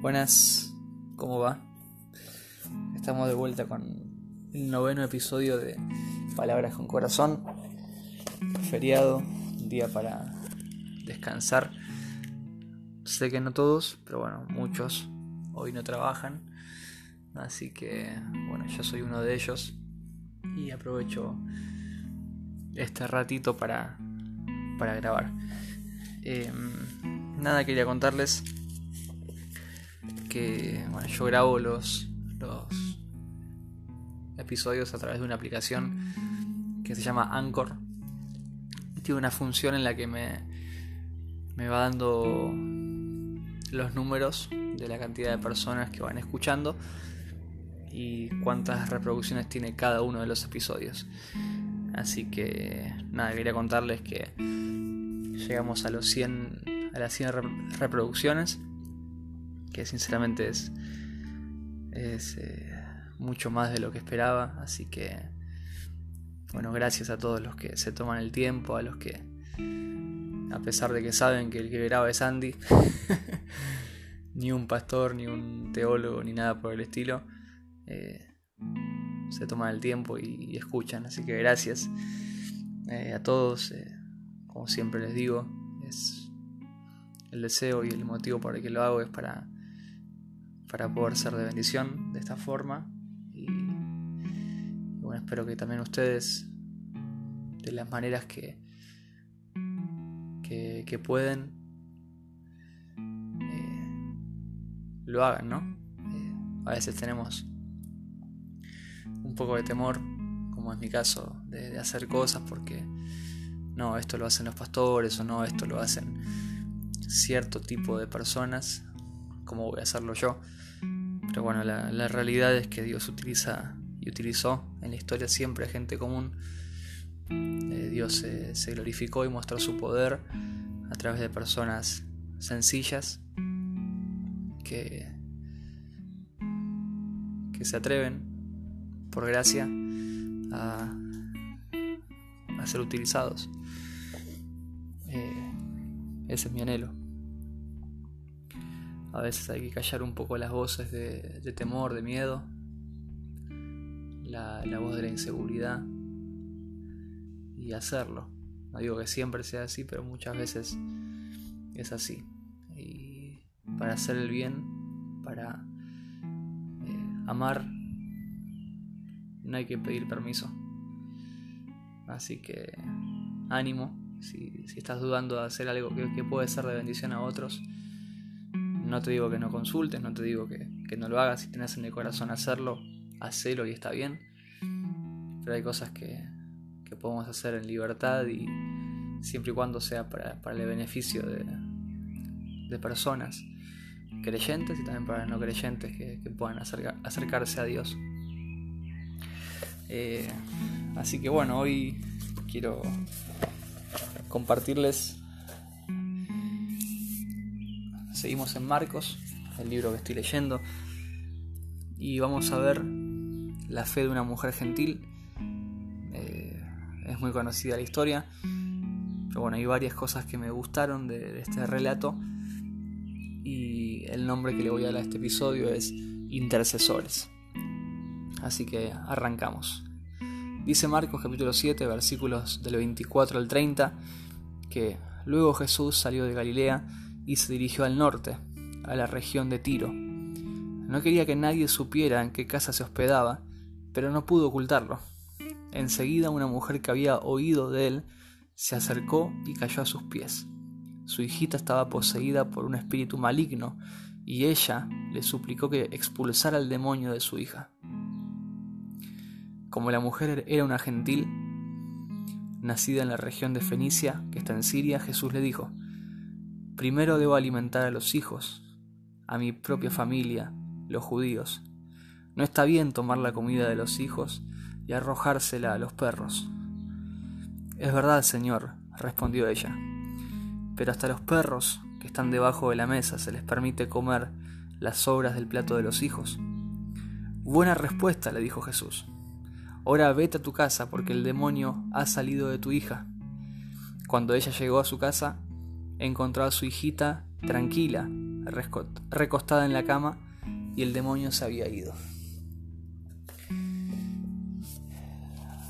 Buenas, ¿cómo va? Estamos de vuelta con el noveno episodio de Palabras con Corazón. Feriado, día para descansar. Sé que no todos, pero bueno, muchos hoy no trabajan. Así que, bueno, yo soy uno de ellos y aprovecho este ratito para, para grabar. Em, nada, quería contarles que yo grabo los, los episodios a través de una aplicación que se llama Anchor. Tiene una función en la que me, me va dando los números de la cantidad de personas que van escuchando y cuántas reproducciones tiene cada uno de los episodios. Así que nada, quería contarles que llegamos a los 100 a las 100 reproducciones que sinceramente es, es eh, mucho más de lo que esperaba, así que bueno, gracias a todos los que se toman el tiempo, a los que, a pesar de que saben que el que graba es Andy, ni un pastor, ni un teólogo, ni nada por el estilo, eh, se toman el tiempo y, escuchan, así que gracias eh, a todos, como siempre les digo, es el deseo y el motivo por el que lo hago es para para poder ser de bendición de esta forma. Y, bueno, espero que también ustedes, de las maneras que, que, pueden, eh, lo hagan, ¿no? Eh, a veces tenemos un poco de temor, como es mi caso, de, de hacer cosas porque no, esto lo hacen los pastores o no, esto lo hacen cierto tipo de personas, ¿cómo voy a hacerlo yo? Pero bueno, la, realidad es que Dios utiliza y utilizó en la historia siempre gente común. Eh, Dios se, glorificó y mostró su poder a través de personas sencillas que, que se atreven por gracia a, a ser utilizados. Eh, ese es mi anhelo. A veces hay que callar un poco las voces de, temor, de miedo, la, voz de la inseguridad y hacerlo. No digo que siempre sea así, pero muchas veces es así. Y para hacer el bien, para eh, amar, no hay que pedir permiso. Así que ánimo, si, estás dudando de hacer algo que puede ser de bendición a otros, no te digo que no consultes, no te digo que, no lo hagas. Si tienes en el corazón hacerlo, hacelo y está bien. Pero hay cosas que, podemos hacer en libertad y siempre y cuando sea para, el beneficio de, personas creyentes y también para no creyentes que, puedan acercarse a Dios. Eh, así que bueno, hoy quiero compartirles Seguimos en Marcos, el libro que estoy leyendo, y vamos a ver la fe de una mujer gentil. Eh, es muy conocida la historia, pero bueno, hay varias cosas que me gustaron de, este relato y el nombre que le voy a dar a este episodio es Intercesores. Así que arrancamos. Dice Marcos capítulo 7 versículos del 24 al 30 que luego Jesús salió de Galilea y se dirigió al norte, a la región de Tiro. No quería que nadie supiera en qué casa se hospedaba, pero no pudo ocultarlo. Enseguida una mujer que había oído de él se acercó y cayó a sus pies. Su hijita estaba poseída por un espíritu maligno y ella le suplicó que expulsara al demonio de su hija. Como la mujer era una gentil, nacida en la región de Fenicia, que está en Siria, Jesús le dijo, Primero debo alimentar a los hijos, a mi propia familia, los judíos. No está bien tomar la comida de los hijos y arrojársela a los perros. Es verdad, Señor, respondió ella, pero hasta los perros que están debajo de la mesa se les permite comer las sobras del plato de los hijos. Buena respuesta, le dijo Jesús. Ahora vete a tu casa porque el demonio ha salido de tu hija. Cuando ella llegó a su casa, encontró a su hijita tranquila, recostada en la cama y el demonio se había ido.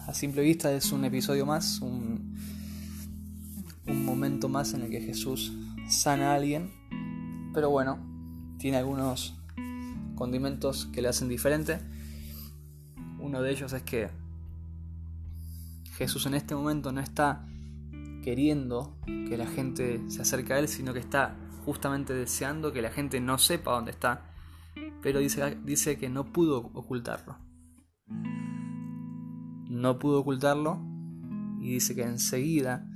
A simple vista es un episodio más, un, un momento más en el que Jesús sana a alguien, pero bueno, tiene algunos condimentos que le hacen diferente. Uno de ellos es que Jesús en este momento no está queriendo que la gente se acerque a Él, sino que está justamente deseando que la gente no sepa dónde está, pero dice, dice que no pudo ocultarlo. No pudo ocultarlo y dice que enseguida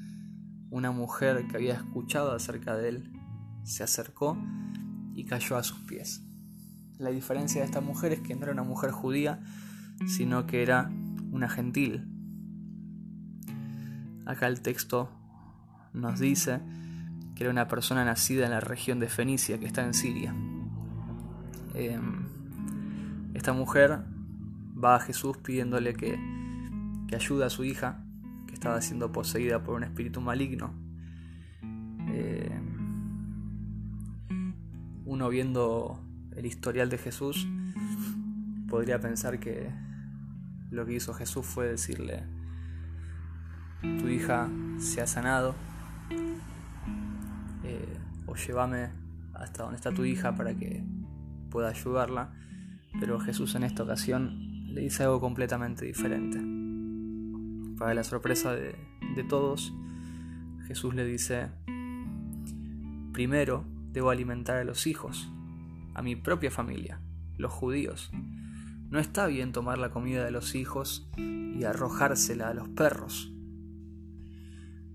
una mujer que había escuchado acerca de él se acercó y cayó a sus pies. La diferencia de esta mujer es que no era una mujer judía, sino que era una gentil. Acá el texto nos dice que era una persona nacida en la región de Fenicia, que está en Siria. Em, esta mujer va a Jesús pidiéndole que, que ayude a su hija, que estaba siendo poseída por un espíritu maligno. Em, uno viendo el historial de Jesús podría pensar que lo que hizo Jesús fue decirle, tu hija se ha sanado, eh, o llévame hasta donde está tu hija para que pueda ayudarla, pero Jesús en esta ocasión le dice algo completamente diferente. Para la sorpresa de, de todos, Jesús le dice, primero debo alimentar a los hijos, a mi propia familia, los judíos. No está bien tomar la comida de los hijos y arrojársela a los perros.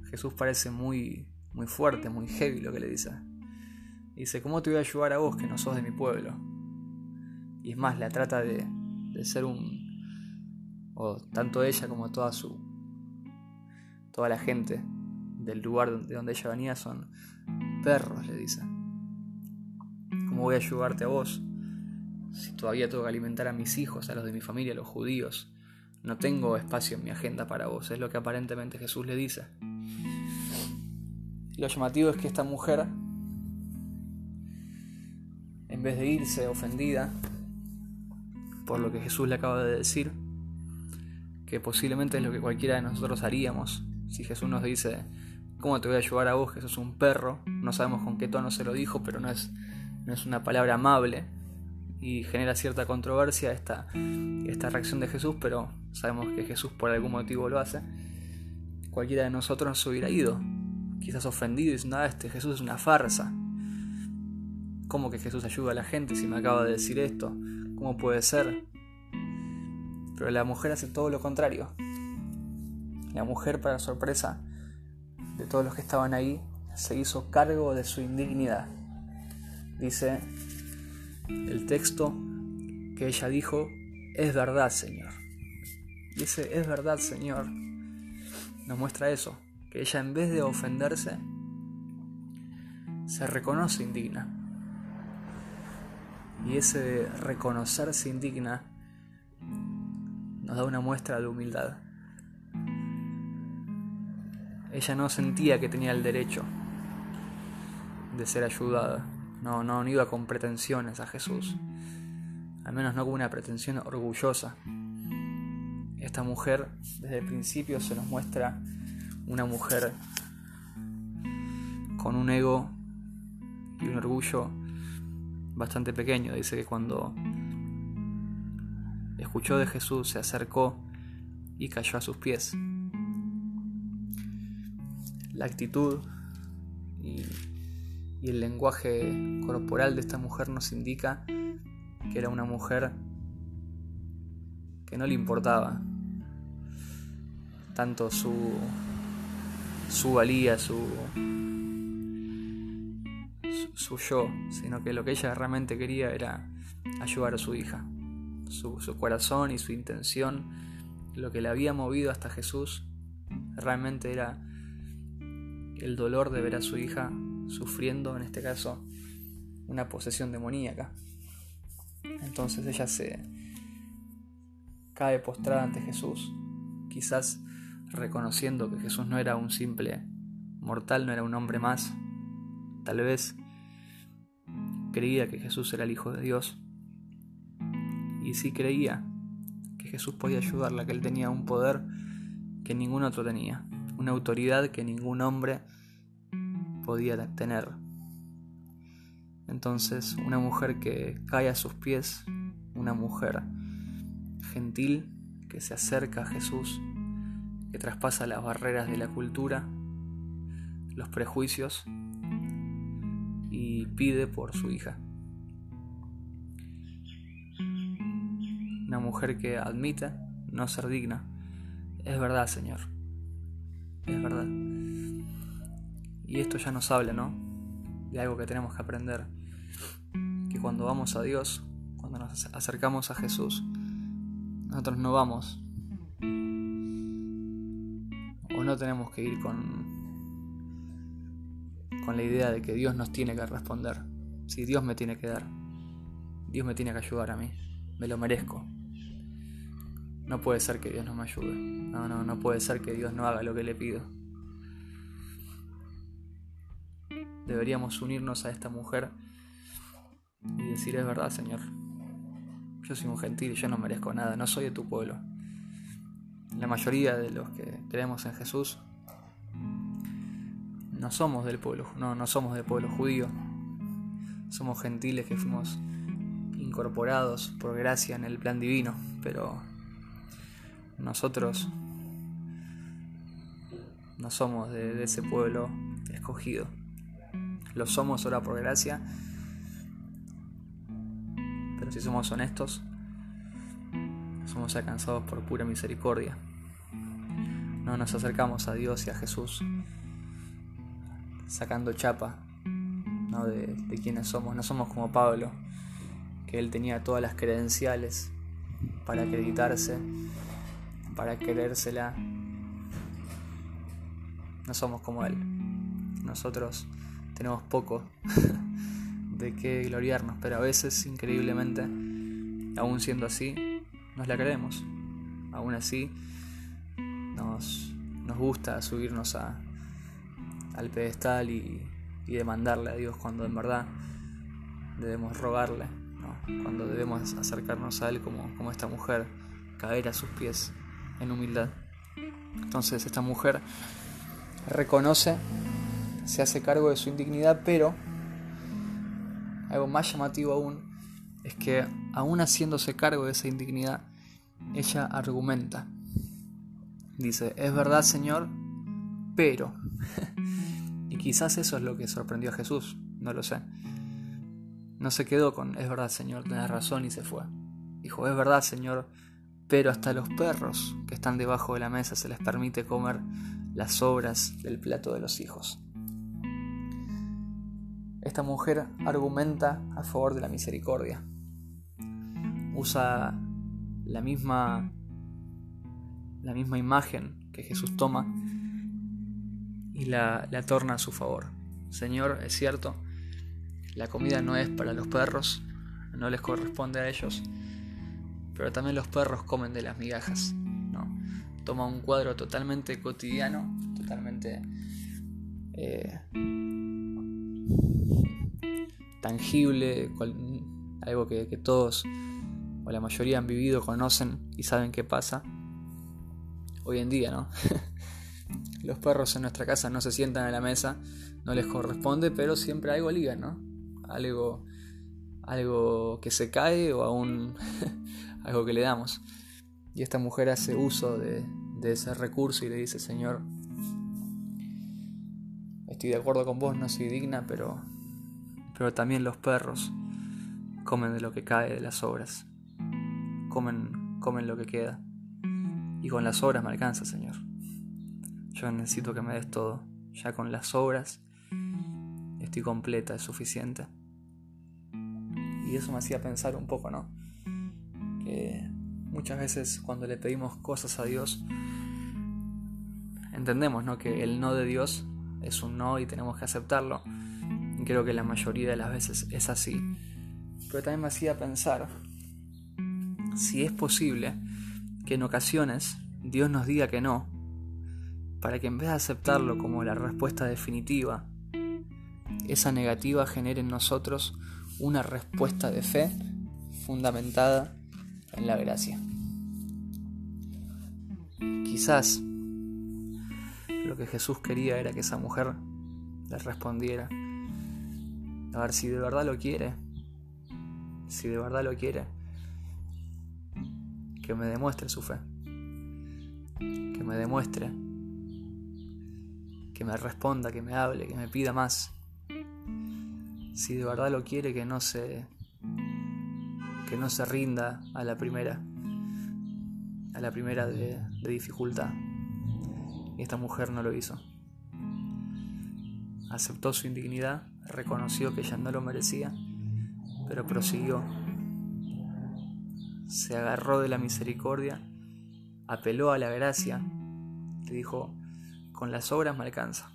Jesús parece muy muy fuerte, muy heavy lo que le dice. Dice, ¿cómo te voy a ayudar a vos que no sos de mi pueblo? Y es más, la trata de, de ser un... o tanto ella como toda su... toda la gente del lugar de donde ella venía son perros, le dice. ¿Cómo voy a ayudarte a vos? Si todavía tengo que alimentar a mis hijos, a los de mi familia, a los judíos. No tengo espacio en mi agenda para vos, es lo que aparentemente Jesús le dice lo llamativo es que esta mujer, en vez de irse ofendida por lo que Jesús le acaba de decir, que posiblemente es lo que cualquiera de nosotros haríamos, si Jesús nos dice, ¿cómo te voy a ayudar a vos que sos un perro? No sabemos con qué tono se lo dijo, pero no es, no es una palabra amable y genera cierta controversia esta, esta reacción de Jesús, pero sabemos que Jesús por algún motivo lo hace. Cualquiera de nosotros nos hubiera ido, quizás ofendido diciendo, ah, este Jesús es una farsa. ¿Cómo que Jesús ayuda a la gente si me acaba de decir esto? ¿Cómo puede ser? Pero la mujer hace todo lo contrario. La mujer, para sorpresa de todos los que estaban ahí, se hizo cargo de su indignidad. Dice el texto que ella dijo, es verdad, Señor. Dice, es verdad, Señor. Nos muestra eso que ella en vez de ofenderse, se reconoce indigna. Y ese reconocerse indigna nos da una muestra de humildad. Ella no sentía que tenía el derecho de ser ayudada. No, no, no iba con pretensiones a Jesús. Al menos no con una pretensión orgullosa. Esta mujer desde el principio se nos muestra una mujer con un ego y un orgullo bastante pequeño. Dice que cuando escuchó de Jesús se acercó y cayó a sus pies. La actitud y, el lenguaje corporal de esta mujer nos indica que era una mujer que no le importaba tanto su su valía, su, su, yo, sino que lo que ella realmente quería era ayudar a su hija. Su, su corazón y su intención, lo que le había movido hasta Jesús, realmente era el dolor de ver a su hija sufriendo, en este caso, una posesión demoníaca. Entonces ella se cae postrada ante Jesús, quizás reconociendo que Jesús no era un simple mortal, no era un hombre más, tal vez creía que Jesús era el Hijo de Dios. Y sí creía que Jesús podía ayudarla, que él tenía un poder que ningún otro tenía, una autoridad que ningún hombre podía tener. Entonces, una mujer que cae a sus pies, una mujer gentil que se acerca a Jesús, que traspasa las barreras de la cultura, los prejuicios y pide por su hija. Una mujer que admite no ser digna. Es verdad, Señor. Es verdad. Y esto ya nos habla, ¿no? De algo que tenemos que aprender. Que cuando vamos a Dios, cuando nos acercamos a Jesús, nosotros no vamos o no tenemos que ir con con la idea de que Dios nos tiene que responder. Si Dios me tiene que dar, Dios me tiene que ayudar a mí, me lo merezco. No puede ser que Dios no me ayude. No, no, no puede ser que Dios no haga lo que le pido. Deberíamos unirnos a esta mujer y decir es verdad, Señor. Yo soy un gentil, yo no merezco nada, no soy de tu pueblo. La mayoría de los que creemos en Jesús no somos del pueblo, no, somos del pueblo judío. Somos gentiles que fuimos incorporados por gracia en el plan divino, pero nosotros no somos de, ese pueblo escogido. Lo somos ahora por gracia, pero si somos honestos, somos alcanzados por pura misericordia. No nos acercamos a Dios y a Jesús sacando chapa de, de quiénes somos. No somos como Pablo, que él tenía todas las credenciales para acreditarse, para querérsela. No somos como él. Nosotros tenemos poco de qué gloriarnos, pero a veces, increíblemente, aún siendo así, nos la creemos. Aún así, gusta subirnos al pedestal y, demandarle a Dios cuando en verdad debemos rogarle, cuando debemos acercarnos a Él como, como esta mujer, caer a sus pies en humildad. Entonces esta mujer reconoce, se hace cargo de su indignidad, pero algo más llamativo aún es que aún haciéndose cargo de esa indignidad, ella argumenta. Dice, es verdad Señor, pero quizás eso es lo que sorprendió a Jesús, no lo sé. No se quedó con, es verdad Señor, tenés razón y se fue. Dijo, es verdad Señor, pero hasta los perros que están debajo de la mesa se les permite comer las sobras del plato de los hijos. Esta mujer argumenta a favor de la misericordia. Usa la misma la misma imagen que Jesús toma y la, torna a su favor. Señor, es cierto, la comida no es para los perros, no les corresponde a ellos, pero también los perros comen de las migajas. ¿no? Toma un cuadro totalmente cotidiano, totalmente eh, tangible, algo que, que todos o la mayoría han vivido, conocen y saben qué pasa hoy en día, ¿no? Los perros en nuestra casa no se sientan a la mesa, no les corresponde, pero siempre algo ligan, ¿no? Algo, algo que se cae o aún algo que le damos. Y esta mujer hace uso de, de ese recurso y le dice, Señor, estoy de acuerdo con vos, no soy digna, pero, pero también los perros comen de lo que cae de las obras. Comen, comen lo que queda. Y con las obras me alcanza, Señor. Yo necesito que me des todo. Ya con las obras estoy completa, es suficiente. Y eso me hacía pensar un poco, ¿no? Que muchas veces cuando le pedimos cosas a Dios, entendemos, ¿no? Que el no de Dios es un no y tenemos que aceptarlo. Y creo que la mayoría de las veces es así. Pero también me hacía pensar si es posible que en ocasiones Dios nos diga que no para que en vez de aceptarlo como la respuesta definitiva, esa negativa genere en nosotros una respuesta de fe fundamentada en la gracia. Quizás lo que Jesús quería era que esa mujer le respondiera. A ver si de verdad lo quiere. Si de verdad lo quiere. Que me demuestre su fe. Que me demuestre. Que me responda, que me hable, que me pida más. Si de verdad lo quiere, que no se. que no se rinda a la primera. A la primera de, de dificultad. Y esta mujer no lo hizo. Aceptó su indignidad, reconoció que ella no lo merecía, pero prosiguió. Se agarró de la misericordia, apeló a la gracia, le dijo, con las obras me alcanza.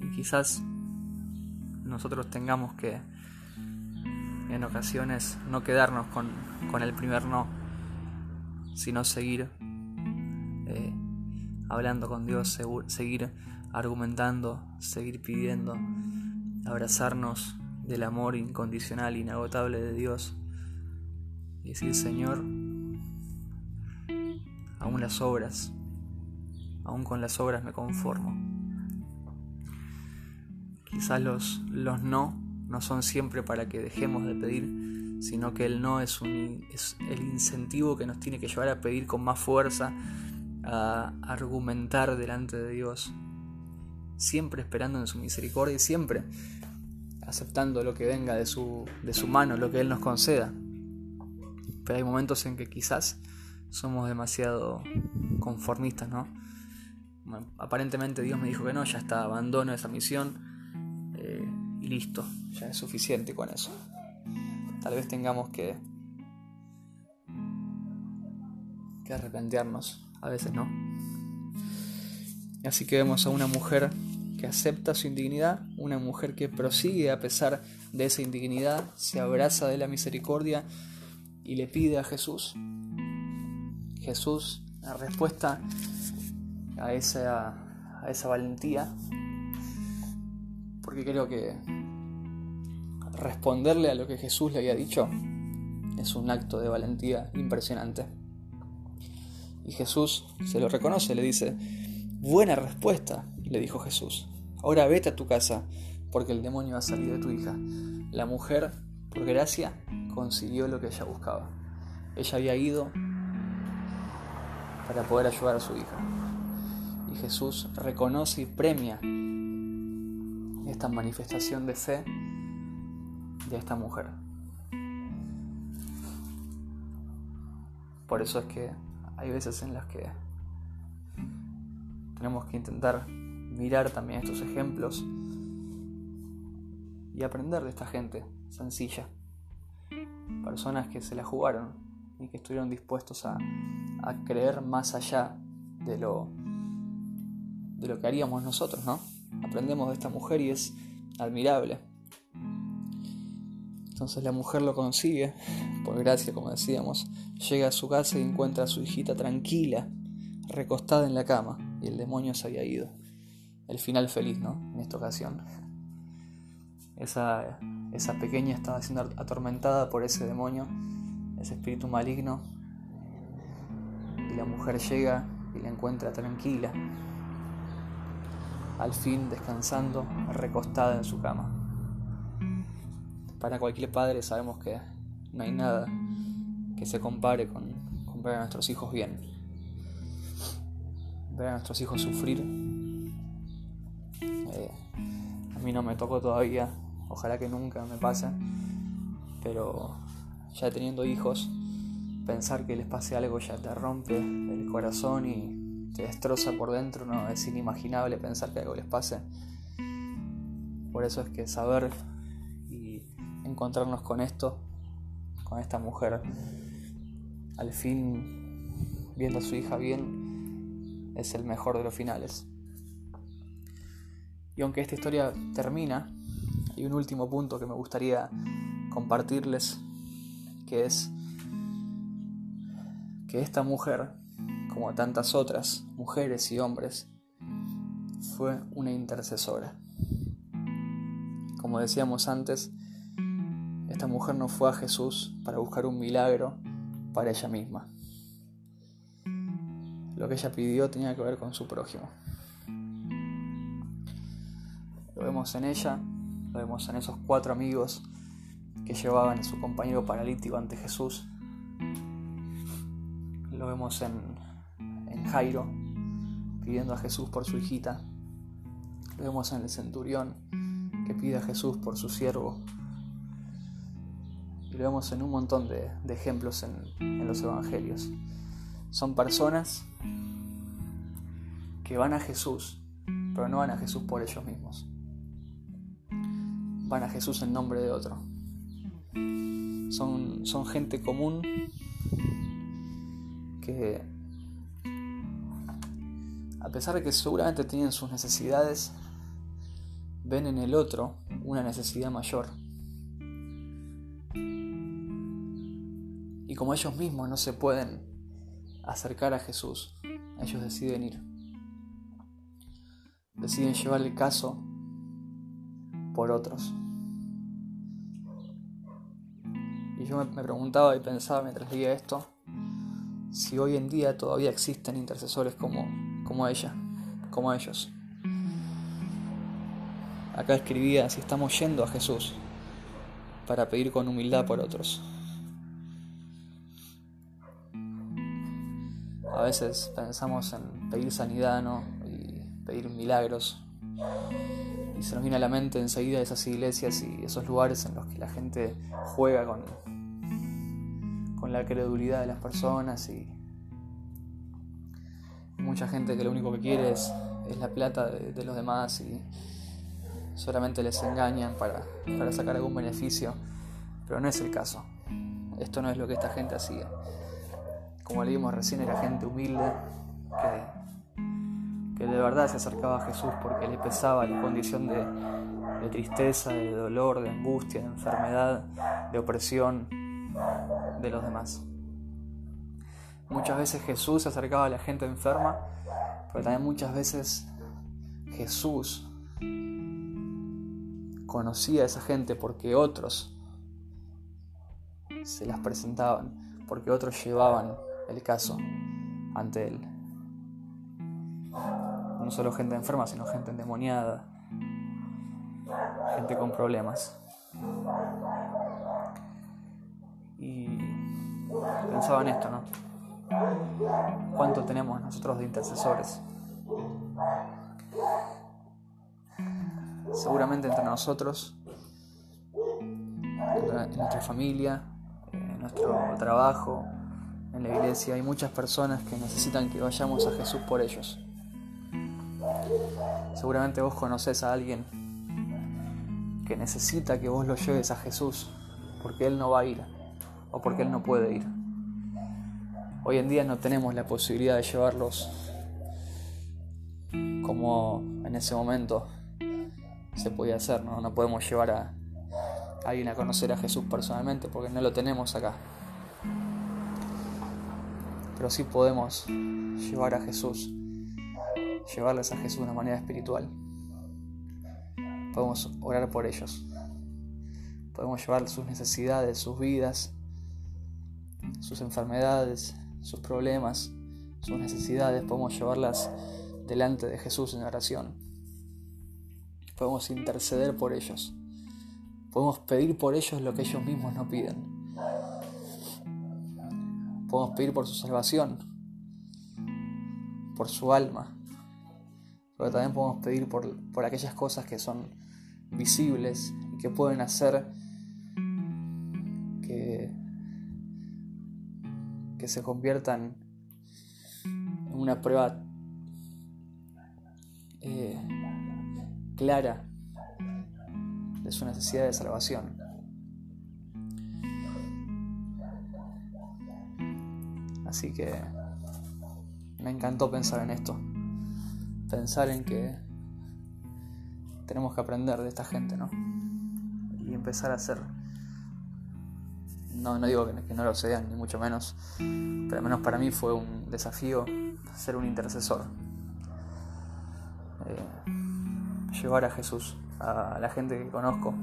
Y quizás nosotros tengamos que en ocasiones no quedarnos con, con el primer no, sino seguir eh, hablando con Dios, seguir argumentando, seguir pidiendo, abrazarnos del amor incondicional, inagotable de Dios decir, Señor, aún las obras, aún con las obras me conformo. Quizás los, los no no son siempre para que dejemos de pedir, sino que el no es, un, es el incentivo que nos tiene que llevar a pedir con más fuerza, a argumentar delante de Dios, siempre esperando en su misericordia y siempre aceptando lo que venga de su, de su mano, lo que Él nos conceda. Pero hay momentos en que quizás somos demasiado conformistas, ¿no? Aparentemente Dios me dijo que no, ya está, abandono esa misión eh, y listo, ya es suficiente con eso. Tal vez tengamos que, que arrepentirnos a veces no. Así que vemos a una mujer que acepta su indignidad, una mujer que prosigue a pesar de esa indignidad, se abraza de la misericordia y le pide a Jesús. Jesús, la respuesta a esa, a esa valentía, porque creo que responderle a lo que Jesús le había dicho es un acto de valentía impresionante. Y Jesús se lo reconoce, le dice, buena respuesta, le dijo Jesús. Ahora vete a tu casa, porque el demonio ha salido de tu hija. La mujer, por gracia, consiguió lo que ella buscaba. Ella había ido para poder ayudar a su hija. Y Jesús reconoce y premia esta manifestación de fe de esta mujer. Por eso es que hay veces en las que tenemos que intentar mirar también estos ejemplos y aprender de esta gente sencilla. Personas que se la jugaron y que estuvieron dispuestos a, creer más allá de lo, de lo que haríamos nosotros, ¿no? Aprendemos de esta mujer y es admirable. Entonces la mujer lo consigue, por gracia, como decíamos, llega a su casa y encuentra a su hijita tranquila, recostada en la cama, y el demonio se había ido. El final feliz, ¿no? En esta ocasión. Esa, esa pequeña estaba siendo atormentada por ese demonio, ese espíritu maligno, y la mujer llega y la encuentra tranquila, al fin descansando, recostada en su cama. Para cualquier padre sabemos que no hay nada que se compare con, ver a nuestros hijos bien. Ver a nuestros hijos sufrir. Eh, a mí no me tocó todavía, ojalá que nunca me pase, pero ya teniendo hijos, pensar que les pase algo ya te rompe el corazón y te destroza por dentro, no es inimaginable pensar que algo les pase. Por eso es que saber encontrarnos con esto, con esta mujer, al fin viendo a su hija bien, es el mejor de los finales. Y aunque esta historia termina, hay un último punto que me gustaría compartirles, que es que esta mujer, como tantas otras mujeres y hombres, fue una intercesora como decíamos antes, esta mujer no fue a Jesús para buscar un milagro para ella misma. Lo que ella pidió tenía que ver con su prójimo. Lo vemos en ella, lo vemos en esos cuatro amigos que llevaban a su compañero paralítico ante Jesús. Lo vemos en, en Jairo pidiendo a Jesús por su hijita. Lo vemos en el centurión que pide a Jesús por su siervo. Y lo vemos en un montón de, ejemplos en, en los evangelios. Son personas que van a Jesús, pero no van a Jesús por ellos mismos. Van a Jesús en nombre de otro. Son, son gente común que, a pesar de que seguramente tienen sus necesidades, ven en el otro una necesidad mayor. Y como ellos mismos no se pueden acercar a Jesús, ellos deciden ir. Deciden llevar el caso por otros. Y yo me preguntaba y pensaba mientras leía esto, si hoy en día todavía existen intercesores como, como ella, como ellos. Acá escribía si estamos yendo a Jesús para pedir con humildad por otros. A veces pensamos en pedir sanidad ¿no? y pedir milagros. Y se nos viene a la mente enseguida esas iglesias y esos lugares en los que la gente juega con, con la credulidad de las personas y, mucha gente que lo único que quiere es, la plata de los demás y solamente les engañan para, sacar algún beneficio, pero no es el caso. Esto no es lo que esta gente hacía. Como leímos recién, era gente humilde de verdad se acercaba a Jesús porque le pesaba la condición de, de tristeza, de dolor, de angustia, de enfermedad, de opresión de los demás. Muchas veces Jesús se acercaba a la gente enferma, pero también muchas veces Jesús conocía a esa gente porque otros se las presentaban, porque otros llevaban el caso ante él. No solo gente enferma, sino gente endemoniada, gente con problemas. Y pensaba en esto, ¿no? ¿Cuánto tenemos nosotros de intercesores? seguramente entre nosotros, en nuestra familia, en nuestro trabajo, en la iglesia, hay muchas personas que necesitan que vayamos a Jesús por ellos. Seguramente vos conoces a alguien que necesita que vos lo lleves a Jesús porque Él no va a ir o porque Él no puede ir. Hoy en día no tenemos la posibilidad de llevarlos como en ese momento se podía hacer, ¿no? No podemos llevar a, alguien a conocer a Jesús personalmente porque no lo tenemos acá. Pero sí podemos llevar a Jesús, llevarles a Jesús de una manera espiritual. Podemos orar por ellos. Podemos llevar sus necesidades, sus vidas, sus enfermedades, sus problemas, sus necesidades. Podemos llevarlas delante de Jesús en oración podemos interceder por ellos, podemos pedir por ellos lo que ellos mismos no piden, podemos pedir por su salvación, por su alma, pero también podemos pedir por, por aquellas cosas que son visibles y que pueden hacer que, que se conviertan en una prueba eh, clara de su necesidad de salvación. Así que me encantó pensar en esto, pensar en que tenemos que aprender de esta gente, ¿no? Y empezar a hacer, no, no digo que, no lo sean, ni mucho menos, pero al menos para mí fue un desafío ser un intercesor. Eh, llevar a Jesús, a la gente que conozco,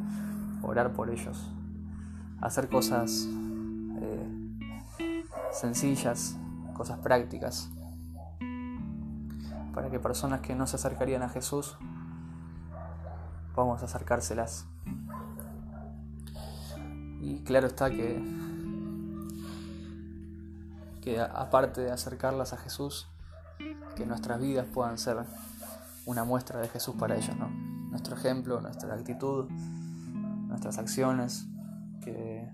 orar por ellos, hacer cosas eh, sencillas, cosas prácticas, para que personas que no se acercarían a Jesús, a acercárselas. Y claro está que, que aparte de acercarlas a Jesús, que nuestras vidas puedan ser una muestra de Jesús para ellos, ¿no? Nuestro ejemplo, nuestra actitud, nuestras acciones, que,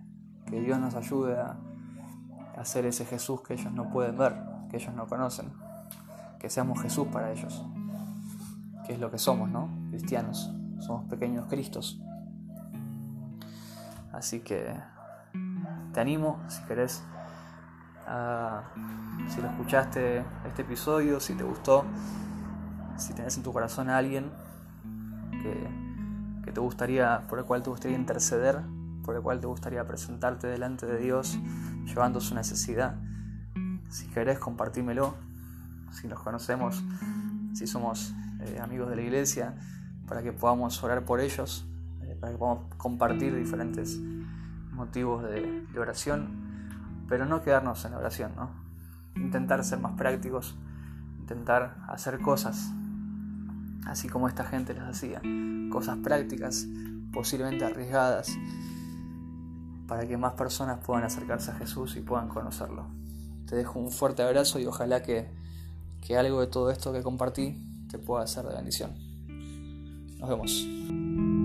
que Dios nos ayude a, a ser ese Jesús que ellos no pueden ver, que ellos no conocen, que seamos Jesús para ellos, que es lo que somos, ¿no? Cristianos, somos pequeños Cristos. Así que te animo, si querés, si lo escuchaste este episodio, si te gustó, si tenés en tu corazón a alguien que, que te gustaría, por el cual te gustaría interceder, por el cual te gustaría presentarte delante de Dios, llevando su necesidad, si querés compartímelo, si nos conocemos, si somos eh, amigos de la iglesia, para que podamos orar por ellos, eh, para que podamos compartir diferentes motivos de, de oración pero no quedarnos en la oración, ¿no? Intentar ser más prácticos, intentar hacer cosas, así como esta gente las hacía, cosas prácticas, posiblemente arriesgadas, para que más personas puedan acercarse a Jesús y puedan conocerlo. Te dejo un fuerte abrazo y ojalá que, que algo de todo esto que compartí te pueda hacer de bendición. Nos vemos.